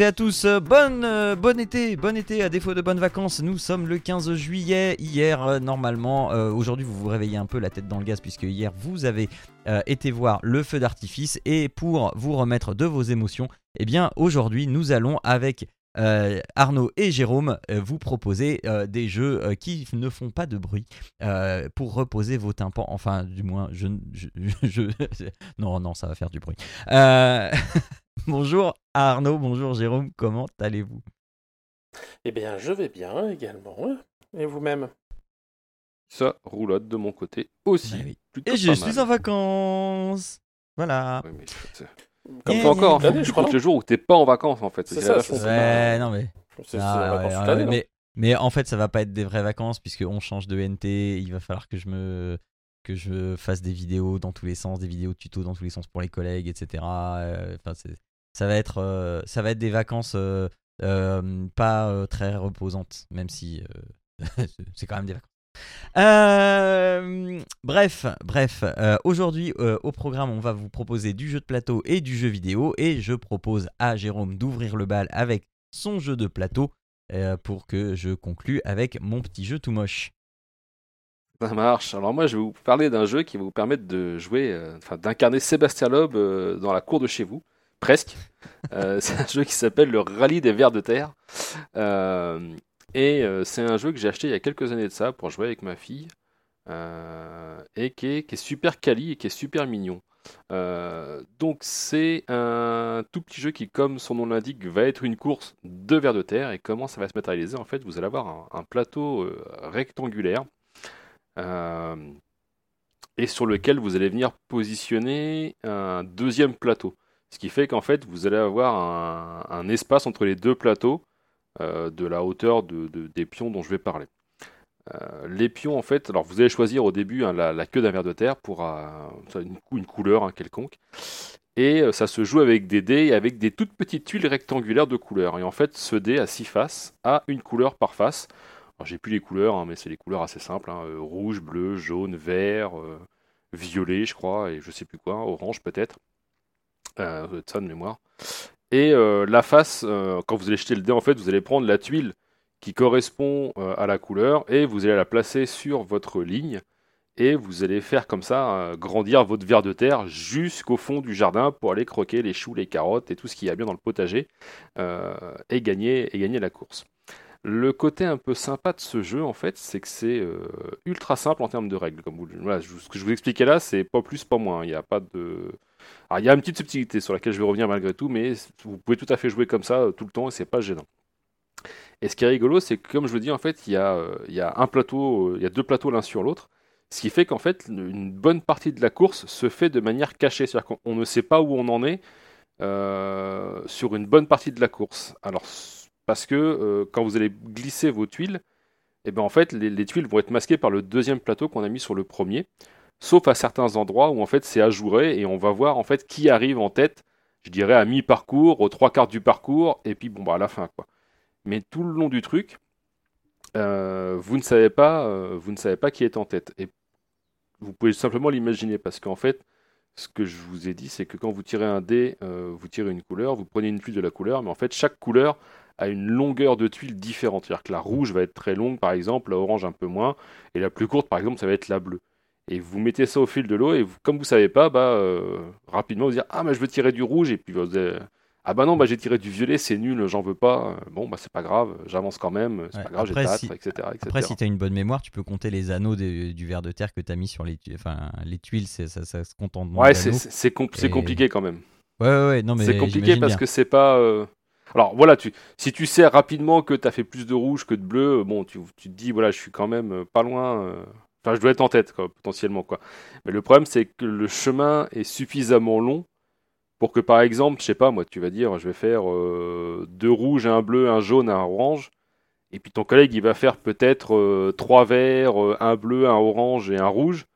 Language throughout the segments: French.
Et à tous, euh, bonne, euh, bon été, bon été à défaut de bonnes vacances. Nous sommes le 15 juillet. Hier, euh, normalement, euh, aujourd'hui vous vous réveillez un peu la tête dans le gaz puisque hier vous avez été voir le feu d'artifice et pour vous remettre de vos émotions, eh bien aujourd'hui nous allons avec Arnaud et Jérôme vous proposer des jeux qui ne font pas de bruit pour reposer vos tympans. Enfin, du moins, je, je, je- je- non, non, ça va faire du bruit. Bonjour Arnaud, bonjour Jérôme, comment allez-vous? Eh bien, je vais bien également. Et vous-même? Ça roulotte de mon côté aussi. Bah oui. Et je suis mal. en vacances. Voilà. Mais Comme toi encore, hein, eh, tu je crois comptes non. les jours où t'es pas en vacances en fait. C'est ça. Ouais, mais. Ah, non mais, mais en fait, ça va pas être des vraies vacances puisque on change de NT. Il va falloir que je me que je fasse des vidéos dans tous les sens, des vidéos tutos dans tous les sens pour les collègues, etc. Euh, Enfin, ça va être euh, ça va être des vacances euh, pas très reposantes, même si c'est quand même des vacances. Bref, bref. Aujourd'hui, au programme, on va vous proposer du jeu de plateau et du jeu vidéo. Et je propose à Jérôme d'ouvrir le bal avec son jeu de plateau pour que je conclue avec mon petit jeu tout moche. Ça marche. Alors moi, je vais vous parler d'un jeu qui va vous permettre de jouer, euh, enfin d'incarner Sébastien Loeb euh, dans la cour de chez vous, presque. Euh, c'est un jeu qui s'appelle le Rallye des Vers de Terre. Et c'est un jeu que j'ai acheté il y a quelques années de ça pour jouer avec ma fille. et qui est, super quali et qui est super mignon. Donc c'est un tout petit jeu qui, comme son nom l'indique, va être une course de vers de terre. Et comment ça va se matérialiser? En fait, vous allez avoir un, plateau rectangulaire et sur lequel vous allez venir positionner un deuxième plateau. Ce qui fait qu'en fait, vous allez avoir un, espace entre les deux plateaux euh, de la hauteur de- de- des pions dont je vais parler. Euh, les pions, en fait, alors vous allez choisir au début hein, la, queue d'un ver de terre pour euh, une, cou- une couleur hein, quelconque. Et euh, ça se joue avec des dés et avec des toutes petites tuiles rectangulaires de couleurs. Et en fait, ce dé à six faces a une couleur par face. J'ai plus les couleurs, hein, mais c'est les couleurs assez simples hein, euh, rouge, bleu, jaune, vert, euh, violet, je crois, et je sais plus quoi, orange peut-être. Euh, ça de mémoire. Et la face, quand vous allez jeter le dé, en fait, vous allez prendre la tuile qui correspond à la couleur et vous allez la placer sur votre ligne et vous allez faire comme ça grandir votre ver de terre jusqu'au fond du jardin pour aller croquer les choux, les carottes et tout ce qu'il y a bien dans le potager et gagner la course. Le côté un peu sympa de ce jeu, en fait, c'est que c'est euh, ultra simple en termes de règles. Comme vous, ce que je vous expliquais là, c'est pas plus, pas moins. Il n'y a pas de. Alors, il y a une petite subtilité sur laquelle je vais revenir malgré tout, mais vous pouvez tout à fait jouer comme ça euh, tout le temps et c'est pas gênant. Et ce qui est rigolo, c'est que, comme je vous dis, en fait, il y a, euh, un plateau, il y a deux plateaux l'un sur l'autre, ce qui fait qu'en fait, une bonne partie de la course se fait de manière cachée, c'est-à-dire qu'on on ne sait pas où on en est sur une bonne partie de la course. Alors, parce que euh, quand vous allez glisser vos tuiles, et ben en fait, les, les tuiles vont être masquées par le deuxième plateau qu'on a mis sur le premier, sauf à certains endroits où en fait c'est ajouré et on va voir en fait qui arrive en tête, je dirais à mi-parcours, aux trois quarts du parcours, et puis bon bah à la fin quoi. Mais tout le long du truc, euh, vous ne savez pas, euh, vous ne savez pas qui est en tête. Et vous pouvez simplement l'imaginer parce qu'en fait, ce que je vous ai dit, c'est que quand vous tirez un dé, vous tirez une couleur, vous prenez une tuile de la couleur, mais en fait, chaque couleur a une longueur de tuile différente. C'est-à-dire que la rouge va être très longue, par exemple, la orange un peu moins, et la plus courte, par exemple, ça va être la bleue. Et vous mettez ça au fil de l'eau, et vous- comme vous savez pas, bah, euh, rapidement vous dire Ah, mais je veux tirer du rouge, et puis vous allez, Ah, bah non, bah, j'ai tiré du violet, c'est nul, j'en veux pas. Euh, Bon, bah, c'est pas grave, j'avance quand même, c'est Ouais, pas grave, j'ai si- etc., etc. Après, si tu as une bonne mémoire, tu peux compter les anneaux des- du verre de terre que tu as mis sur les, tu- enfin, les tuiles, c'est- ça, ça se nombre Ouais, c'est compl- Et- compliqué quand même. Ouais, ouais, ouais, non, mais C'est compliqué parce bien. que c'est pas. euh, Alors voilà, tu, si tu sais rapidement que tu as fait plus de rouge que de bleu, bon, tu, tu te dis, voilà, je suis quand même euh, pas loin. euh, Enfin, je dois être en tête, quoi, potentiellement. Quoi. Mais le problème, c'est que le chemin est suffisamment long pour que, par exemple, je sais pas, moi, tu vas dire, je vais faire euh, deux rouges, un bleu, un jaune, un orange. Et puis ton collègue, il va faire peut-être trois verts, un bleu, un orange et un rouge.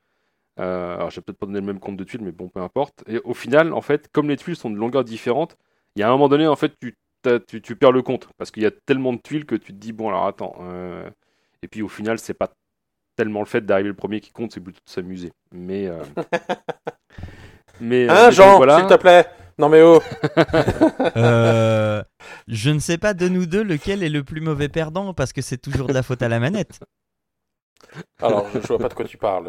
Alors, je vais peut-être pas donner le même compte de tuiles, mais bon, peu importe. Et au final, en fait, comme les tuiles sont de longueurs différentes, il y a un moment donné, en fait, tu, tu, tu perds le compte. Parce qu'il y a tellement de tuiles que tu te dis, bon, alors attends. euh, Et puis au final, c'est pas tellement le fait d'arriver le premier qui compte, c'est plutôt de s'amuser. Mais. euh, mais, euh, Hein, mais Jean, donc, voilà. s'il te plaît Non mais oh Euh, je ne sais pas de nous deux lequel est le plus mauvais perdant parce que c'est toujours de la faute à la manette. Alors, je, je vois pas de quoi tu parles.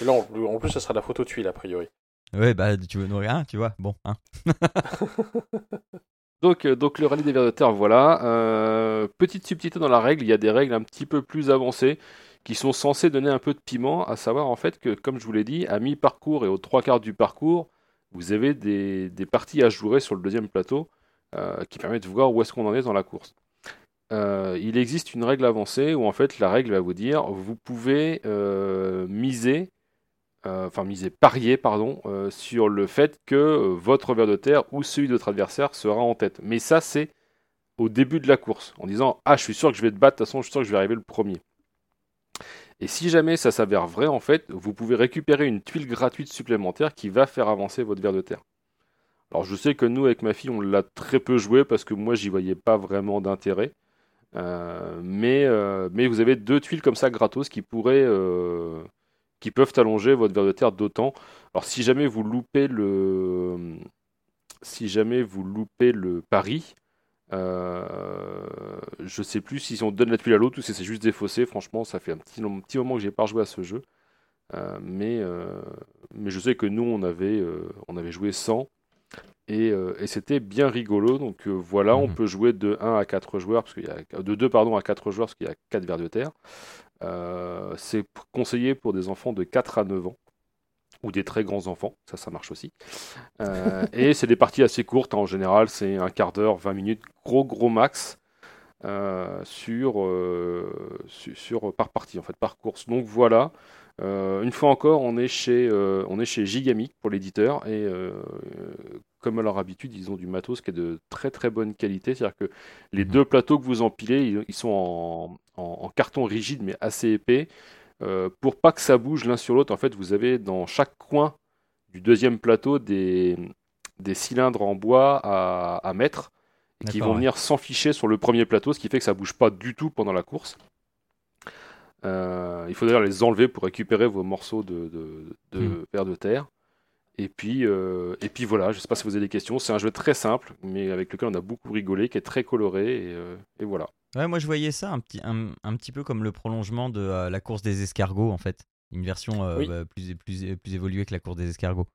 Et là, en, plus- en plus, ça sera de la photo tuile, a priori. Ouais, bah tu veux nous rien, tu vois. Bon, hein. Donc, euh, donc le rallye des vers de terre, voilà. Euh, petite subtilité dans la règle, il y a des règles un petit peu plus avancées qui sont censées donner un peu de piment, à savoir en fait que, comme je vous l'ai dit, à mi-parcours et aux trois quarts du parcours, vous avez des, parties à jouer sur le deuxième plateau euh, qui permettent de voir où est-ce qu'on en est dans la course. Il existe une règle avancée où en fait la règle va vous dire vous pouvez miser, enfin miser, parier pardon, euh, sur le fait que euh, votre ver de terre ou celui de votre adversaire sera en tête. Mais ça c'est au début de la course, en disant ah je suis sûr que je vais te battre, de toute façon je suis sûr que je vais arriver le premier. Et si jamais ça s'avère vrai, en fait, vous pouvez récupérer une tuile gratuite supplémentaire qui va faire avancer votre ver de terre. Alors je sais que nous, avec ma fille, on l'a très peu joué parce que moi, j'y voyais pas vraiment d'intérêt. Euh, mais, euh, mais vous avez deux tuiles comme ça gratos qui pourraient, euh, qui peuvent allonger votre ver de terre d'autant. Alors si jamais vous loupez le, si jamais vous loupez le pari, euh, je sais plus si on donne la tuile à l'autre ou si c'est juste défaussé. Franchement, ça fait un petit, moment que j'ai pas rejoué à ce jeu. Euh, mais, euh, mais je sais que nous, on avait, euh, on avait joué 100 et, euh, et c'était bien rigolo. Donc euh, voilà, on Mhm. peut jouer de 1 à 4 joueurs, parce qu'il y a, de 2 pardon, à 4 joueurs, parce qu'il y a 4 vers de terre. Euh, c'est conseillé pour des enfants de 4 à 9 ans. Ou des très grands enfants, ça, ça marche aussi. Et c'est des parties assez courtes, hein, en général, c'est un quart d'heure, 20 minutes, gros gros max. sur, su- sur, par partie en fait par course donc voilà une fois encore on est chez euh, on est chez Gigamic pour l'éditeur et euh, comme à leur habitude ils ont du matos qui est de très très bonne qualité c'est à dire que les Mhm. deux plateaux que vous empilez ils, sont en, en- en carton rigide mais assez épais Euh, pour pas que ça bouge l'un sur l'autre en fait vous avez dans chaque coin du deuxième plateau des, des cylindres en bois à, à mettre et qui vont ouais. venir s'enficher sur le premier plateau, ce qui fait que ça bouge pas du tout pendant la course. Euh, il faut d'ailleurs les enlever pour récupérer vos morceaux de, de, de Hmm. vers de terre. Et puis, euh, et puis voilà, je sais pas si vous avez des questions. C'est un jeu très simple, mais avec lequel on a beaucoup rigolé, qui est très coloré. Et, euh, et voilà. Ouais, moi je voyais ça un petit, un, un petit peu comme le prolongement de euh, la course des escargots en fait. Une version euh, Oui. bah, plus, plus, plus évoluée que la course des escargots.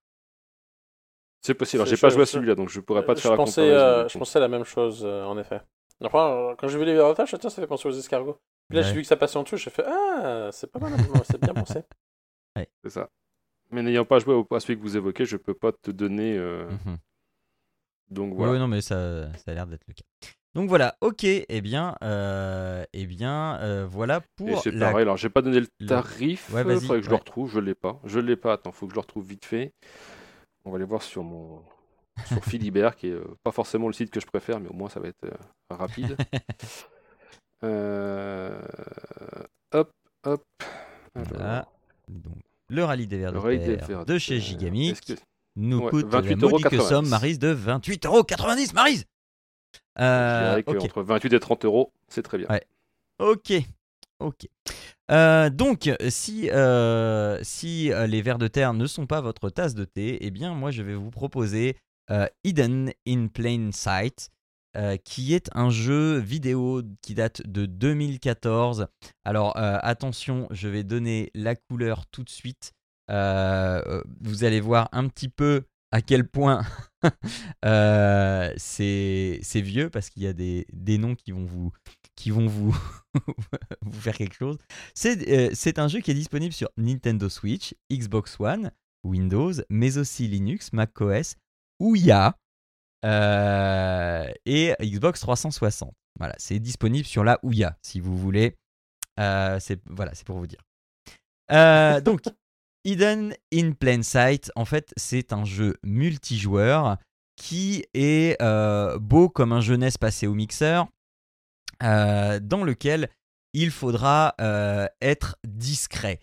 C'est possible. Alors, Je- j'ai pas joué à celui-là, donc je pourrais pas te je faire la comparaison. euh, je pensais à la même chose, euh, en effet. Enfin, quand j'ai vu les verrotages, tiens, ça fait penser aux escargots. Puis là, Ouais. j'ai vu que ça passait en dessous, j'ai fait Ah, c'est pas mal, c'est bien pensé. C'est ça. Mais n'ayant pas joué au- à celui que vous évoquez, je peux pas te donner. euh, Mhm. Donc Ouais, voilà. ouais, non, mais ça, ça a l'air d'être le cas. Donc voilà, ok, eh bien, euh, eh bien euh, voilà Et pour c'est la... pareil, alors j'ai pas donné le le- tarif, Ouais, il vas-y, faudrait que je ouais. le retrouve, je l'ai pas. Je l'ai pas, attends, faut que je le retrouve vite fait. On va aller voir sur mon sur Philibert, qui est euh, pas forcément le site que je préfère, mais au moins ça va être euh, rapide. Euh, Hop, hop. Voilà. Donc, le rallye des vers de rallye des terre vers de chez. Gigamic que- nous Ouais, coûte la 28,90 modique somme, Marise, de 28,90€, Marise euh, dirais que ok. entre 28 et 30 euros, c'est très bien. Ouais. Ok, ok. Euh, donc, si, euh, si les vers de terre ne sont pas votre tasse de thé, eh bien, moi, je vais vous proposer Hidden in Plain Sight, euh, qui est un jeu vidéo qui date de 2014. Alors, euh, attention, je vais donner la couleur tout de suite. Euh, vous allez voir un petit peu à quel point c'est vieux parce qu'il y a des, noms qui vont vous, qui vont vous, vous faire quelque chose. C'est c'est un jeu qui est disponible sur Nintendo Switch, Xbox One, Windows, mais aussi Linux, macOS, Ouya euh, et Xbox 360. Voilà, c'est disponible sur la Ouya si vous voulez. Euh, c'est voilà, c'est pour vous dire. Euh, donc, Hidden in Plain Sight, en fait, c'est un jeu multijoueur qui est beau comme un jeunesse passé au mixeur, dans lequel il faudra être discret.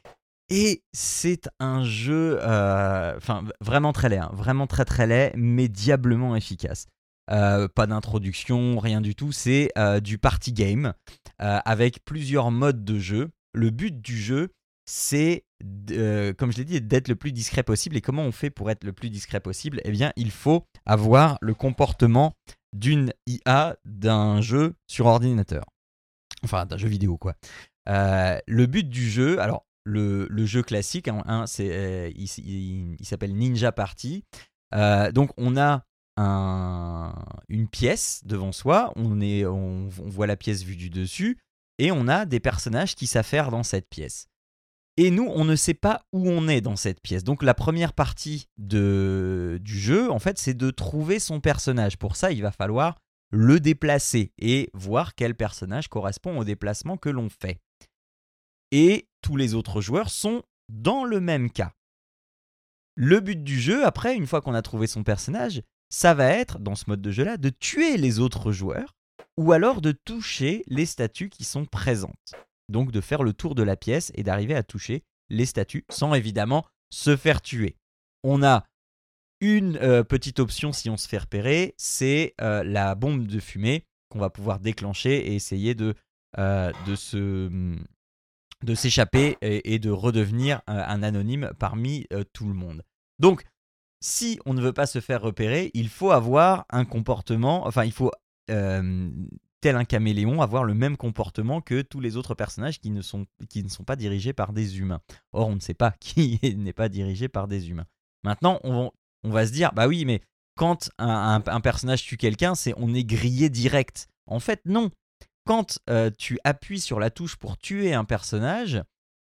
Et c'est un jeu, euh, enfin vraiment très laid, hein, vraiment très très laid, mais diablement efficace. Euh, pas d'introduction, rien du tout. C'est euh, du party game avec plusieurs modes de jeu. Le but du jeu, c'est, comme je l'ai dit, d'être le plus discret possible. Et comment on fait pour être le plus discret possible? Eh bien, il faut avoir le comportement d'une IA d'un jeu sur ordinateur. Enfin, d'un jeu vidéo, quoi. le but du jeu, alors le, jeu classique, hein, c'est, euh, il, s'appelle Ninja Party. Euh, donc on a un, une pièce devant soi, on, voit la pièce vue du dessus, et on a des personnages qui s'affairent dans cette pièce. Et nous, on ne sait pas où on est dans cette pièce. Donc la première partie du jeu, en fait, c'est de trouver son personnage. Pour ça, il va falloir le déplacer et voir quel personnage correspond au déplacement que l'on fait. Et tous les autres joueurs sont dans le même cas. Le but du jeu, après, une fois qu'on a trouvé son personnage, ça va être, dans ce mode de jeu-là, de tuer les autres joueurs ou alors de toucher les statues qui sont présentes. Donc de faire le tour de la pièce et d'arriver à toucher les statues sans évidemment se faire tuer. On a une euh, petite option si on se fait repérer, c'est euh, la bombe de fumée qu'on va pouvoir déclencher et essayer de, euh, de se hum, de s'échapper et, de redevenir un anonyme parmi euh, tout le monde. Donc, si on ne veut pas se faire repérer, il faut avoir un comportement, enfin, il faut, euh, tel un caméléon, avoir le même comportement que tous les autres personnages qui ne sont, qui ne sont pas dirigés par des humains. Or, on ne sait pas qui n'est pas dirigé par des humains. Maintenant, on, on va se dire, bah oui, mais quand un, un personnage tue quelqu'un, c'est on est grillé direct. En fait, non quand euh, tu appuies sur la touche pour tuer un personnage,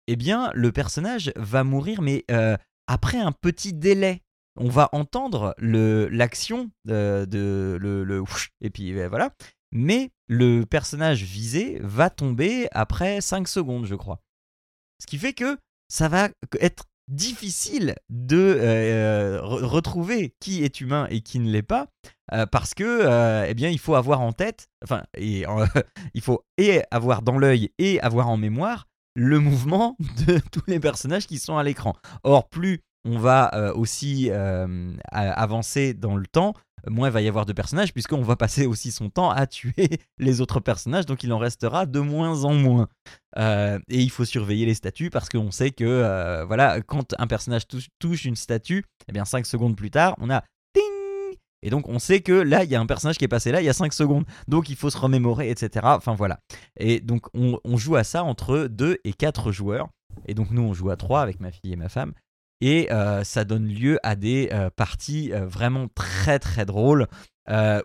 eh bien, le personnage va mourir, mais euh, après un petit délai. On va entendre l'action de, de, le, le et puis ben, voilà. Mais le personnage visé va tomber après 5 secondes, je crois. Ce qui fait que ça va être difficile de euh, retrouver qui est humain et qui ne l'est pas euh, parce que euh, eh bien il faut avoir en tête enfin et, il faut et avoir dans l'œil et avoir en mémoire le mouvement de tous les personnages qui sont à l'écran. Or plus on va aussi avancer dans le temps, moins va y avoir de personnages, puisqu'on va passer aussi son temps à tuer les autres personnages, donc il en restera de moins en moins. Euh, et il faut surveiller les statues, parce qu'on sait que euh, voilà, quand un personnage touche, une statue, eh bien 5 secondes plus tard, on a ting Et donc on sait que là, il y a un personnage qui est passé là, il y a 5 secondes. Donc il faut se remémorer, etc. Enfin voilà. Et donc on, on joue à ça entre 2 et 4 joueurs. Et donc nous, on joue à 3 avec ma fille et ma femme et euh, ça donne lieu à des euh, parties euh, vraiment très très drôles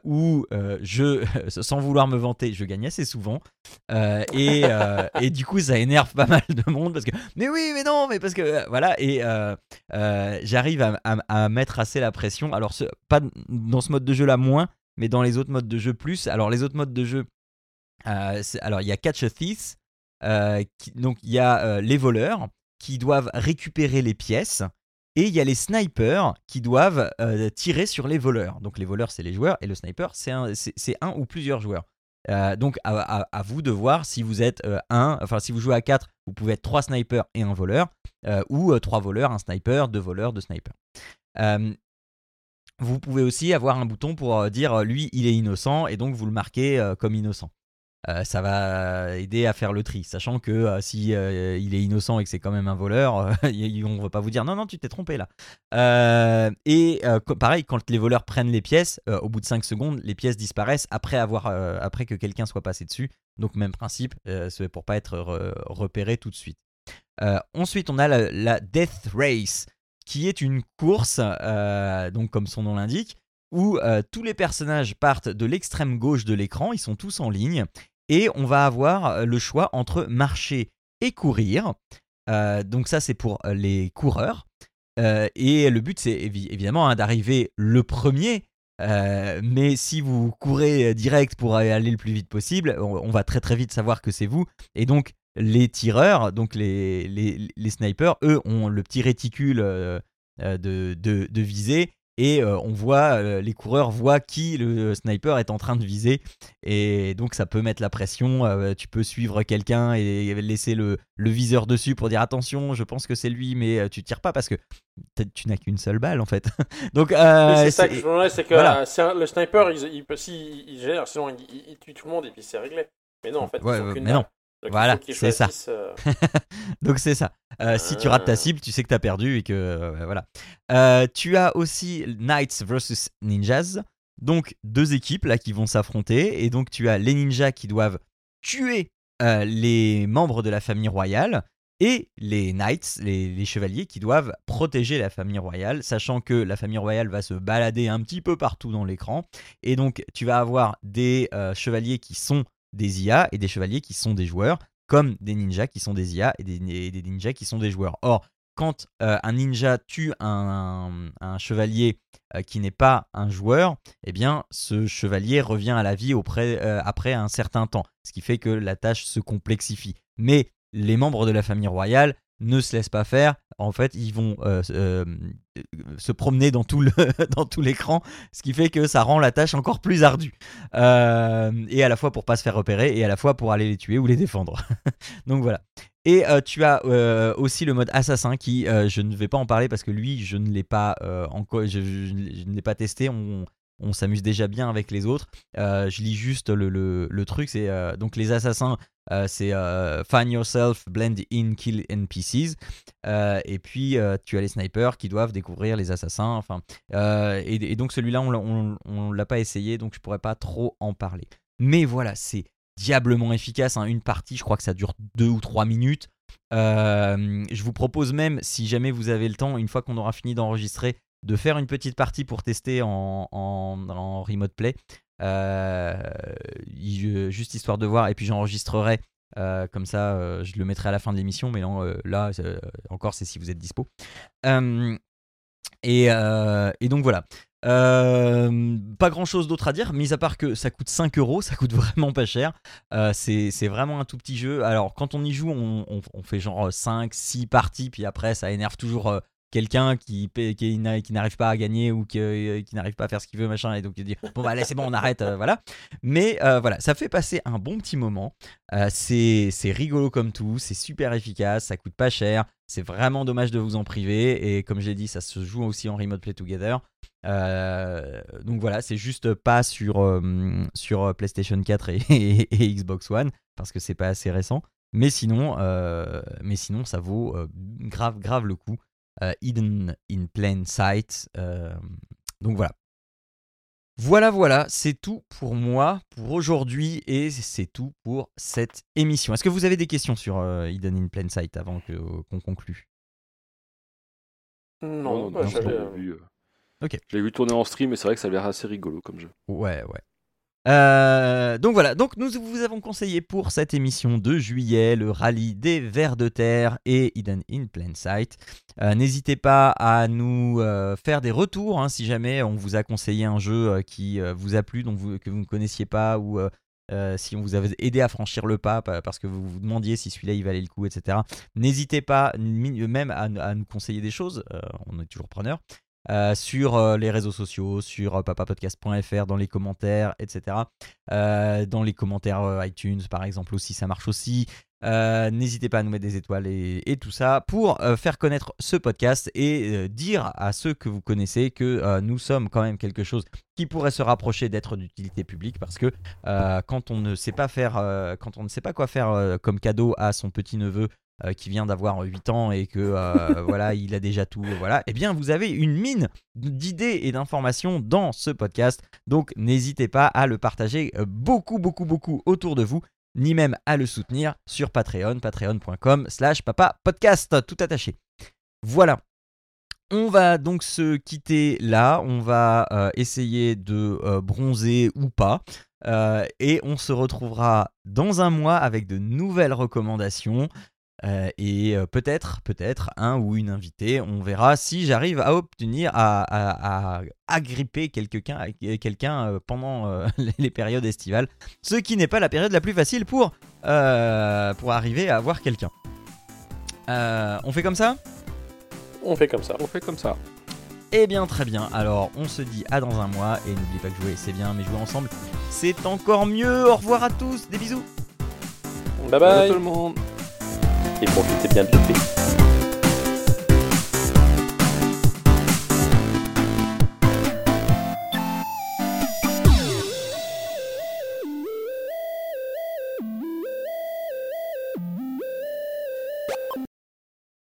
où je, sans vouloir me vanter, je gagne assez souvent et, et, du coup ça énerve pas mal de monde parce que mais oui mais non mais parce que voilà et j'arrive à, à, mettre assez la pression. Alors pas dans ce mode de jeu là moins mais dans les autres modes de jeu plus. Alors les autres modes de jeu alors il y a Catch a Thief donc il y a les voleurs qui doivent récupérer les pièces. Et il y a les snipers qui doivent euh, tirer sur les voleurs. Donc les voleurs, c'est les joueurs, et le sniper, c'est un, ou plusieurs joueurs. Euh, donc à, vous de voir si vous êtes euh, un, enfin si vous jouez à 4, vous pouvez être trois snipers et un voleur, ou trois voleurs, un sniper, deux voleurs, deux snipers. vous pouvez aussi avoir un bouton pour dire lui il est innocent et donc vous le marquez comme innocent. Euh, ça va aider à faire le tri, sachant que euh, si euh, il est innocent et que c'est quand même un voleur, on va pas vous dire non non tu t'es trompé là. et pareil quand les voleurs prennent les pièces, au bout de 5 secondes les pièces disparaissent après avoir après que quelqu'un soit passé dessus. Donc même principe, c'est pour pas être repéré tout de suite. ensuite on a la, la, Death Race qui est une course, donc comme son nom l'indique, où tous les personnages partent de l'extrême gauche de l'écran, ils sont tous en ligne, et on va avoir euh, le choix entre marcher et courir. Euh, donc ça c'est pour euh, les coureurs. et le but c'est évidemment hein, d'arriver le premier. mais si vous courez direct pour aller le plus vite possible, on, va très très vite savoir que c'est vous. Et donc les tireurs, donc les, snipers, eux ont le petit réticule de, de, de visée et euh, on voit, euh, les coureurs voient qui le sniper est en train de viser et donc ça peut mettre la pression. euh, tu peux suivre quelqu'un et laisser le, le viseur dessus pour dire attention, je pense que c'est lui, mais euh, tu tires pas parce que tu n'as qu'une seule balle en fait. donc euh, c'est ça que je demandais, c'est que voilà. euh, le sniper, il, il peut, si, il gère, sinon il, tue tout le monde et puis c'est réglé. Mais non, en fait, Ouais, ils ont mais non. Donc, Voilà, c'est ça. euh, Donc c'est ça. Euh, Si tu rates ta Ah. cible, tu sais que tu as perdu et que euh, voilà. Euh, tu as aussi Knights versus Ninjas. Donc deux équipes là qui vont s'affronter et donc tu as les ninjas qui doivent tuer euh, les membres de la famille royale et les knights, les, les chevaliers qui doivent protéger la famille royale, sachant que la famille royale va se balader un petit peu partout dans l'écran. Et donc tu vas avoir des euh, chevaliers qui sont des IA et des chevaliers qui sont des joueurs comme des ninjas qui sont des IA et des, ninjas qui sont des joueurs. Or, quand euh, un ninja tue un, chevalier euh, qui n'est pas un joueur, eh bien, ce chevalier revient à la vie euh, après un certain temps, ce qui fait que la tâche se complexifie. Mais les membres de la famille royale ne se laissent pas faire. En fait, ils vont euh, euh, se promener dans tout le- dans tout l'écran, ce qui fait que ça rend la tâche encore plus ardue. Euh, et à la fois pour pas se faire repérer et à la fois pour aller les tuer ou les défendre. Donc voilà. Et tu as aussi le mode assassin qui, je ne vais pas en parler parce que lui, je ne l'ai pas encore, je, ne l'ai pas testé. On s'amuse déjà bien avec les autres. Euh, je lis juste le, le- le truc. C'est euh, donc les assassins, euh, c'est find yourself, blend in, kill NPCs. Et puis tu as les snipers qui doivent découvrir les assassins. Enfin, et, donc celui-là, on, on l'a pas essayé, donc je pourrais pas trop en parler. Mais voilà, c'est diablement efficace. hein. Une partie, je crois que ça dure deux ou trois minutes. Je vous propose même, si jamais vous avez le temps, une fois qu'on aura fini d'enregistrer, de faire une petite partie pour tester en, en, en remote play. Euh, juste histoire de voir. Et puis j'enregistrerai. euh, comme ça, euh, je le mettrai à la fin de l'émission. Mais là, encore, c'est si vous êtes dispo. Et, et donc voilà. Pas grand chose d'autre à dire, mis à part que ça coûte 5 euros, ça coûte vraiment pas cher. C'est vraiment un tout petit jeu. Alors, quand on y joue, on, fait genre 5, 6 parties, puis après, ça énerve toujours quelqu'un qui, qui, n'a- qui n'arrive pas à gagner ou qui, euh, qui n'arrive pas à faire ce qu'il veut, machin, et donc il dit Bon, bah, allez, c'est bon, on arrête, euh, voilà. Mais euh, voilà, ça fait passer un bon petit moment. Euh, c'est rigolo comme tout, c'est super efficace, ça coûte pas cher. C'est vraiment dommage de vous en priver. Et comme j'ai dit, ça se joue aussi en Remote Play Together. Donc voilà, c'est juste pas sur, sur PlayStation 4 et, Xbox One parce que c'est pas assez récent. Mais sinon, mais sinon ça vaut grave, grave le coup. Euh, hidden in plain sight. euh, donc voilà. Voilà, voilà, c'est tout pour moi pour aujourd'hui et c'est tout pour cette émission. Est-ce que vous avez des questions sur euh, Hidden in Plain Sight avant que- qu'on conclue? Non, non, bah, non, j'avais, je l'ai euh, vu, euh, Ok. Je l'ai vu tourner en stream et c'est vrai que ça a l'air assez rigolo comme jeu. Ouais, ouais. Euh, donc voilà, donc nous vous avons conseillé pour cette émission de juillet le rallye des vers de terre et Hidden in Plain Sight. Euh, N'hésitez pas à nous euh, faire des retours hein, si jamais on vous a conseillé un jeu qui vous a plu, que vous ne connaissiez pas ou si on vous avait aidé à franchir le pas pa- parce que vous vous demandiez si celui-là il valait le coup, etc. N'hésitez pas même à, nous conseiller des choses, on est toujours preneur. Euh, sur euh, les réseaux sociaux, sur euh, papapodcast.fr, dans les commentaires, etc. Dans les commentaires iTunes, par exemple, aussi, ça marche aussi. N'hésitez pas à nous mettre des étoiles et, et tout ça pour faire connaître ce podcast et dire à ceux que vous connaissez que nous sommes quand même quelque chose qui pourrait se rapprocher d'être d'utilité publique parce que quand on ne sait pas faire, quand on ne sait pas quoi faire comme cadeau à son petit neveu euh, qui vient d'avoir 8 ans et que euh, voilà, il a déjà tout, voilà, eh bien vous avez une mine d'idées et d'informations dans ce podcast. Donc n'hésitez pas à le partager euh, beaucoup, beaucoup, beaucoup autour de vous, ni même à le soutenir sur Patreon, patreon.com slash papa podcast, tout attaché. Voilà. On va donc se quitter là, on va essayer de bronzer ou pas, et on se retrouvera dans un mois avec de nouvelles recommandations. Euh, et euh, peut-être, peut-être un ou une invitée. On verra si j'arrive à obtenir, à, à- à agripper quelqu'un quelqu'un euh, pendant euh, les périodes estivales. Ce qui n'est pas la période la plus facile pour, euh, pour arriver à avoir quelqu'un. Euh, on fait comme ça? On fait comme ça. On fait comme ça. Eh bien très bien, alors on se dit à dans un mois et n'oubliez pas que jouer c'est bien mais jouer ensemble c'est encore mieux. Au revoir à tous, des bisous. Bye Bye bye. tout le monde. Profitez bien de l'épée.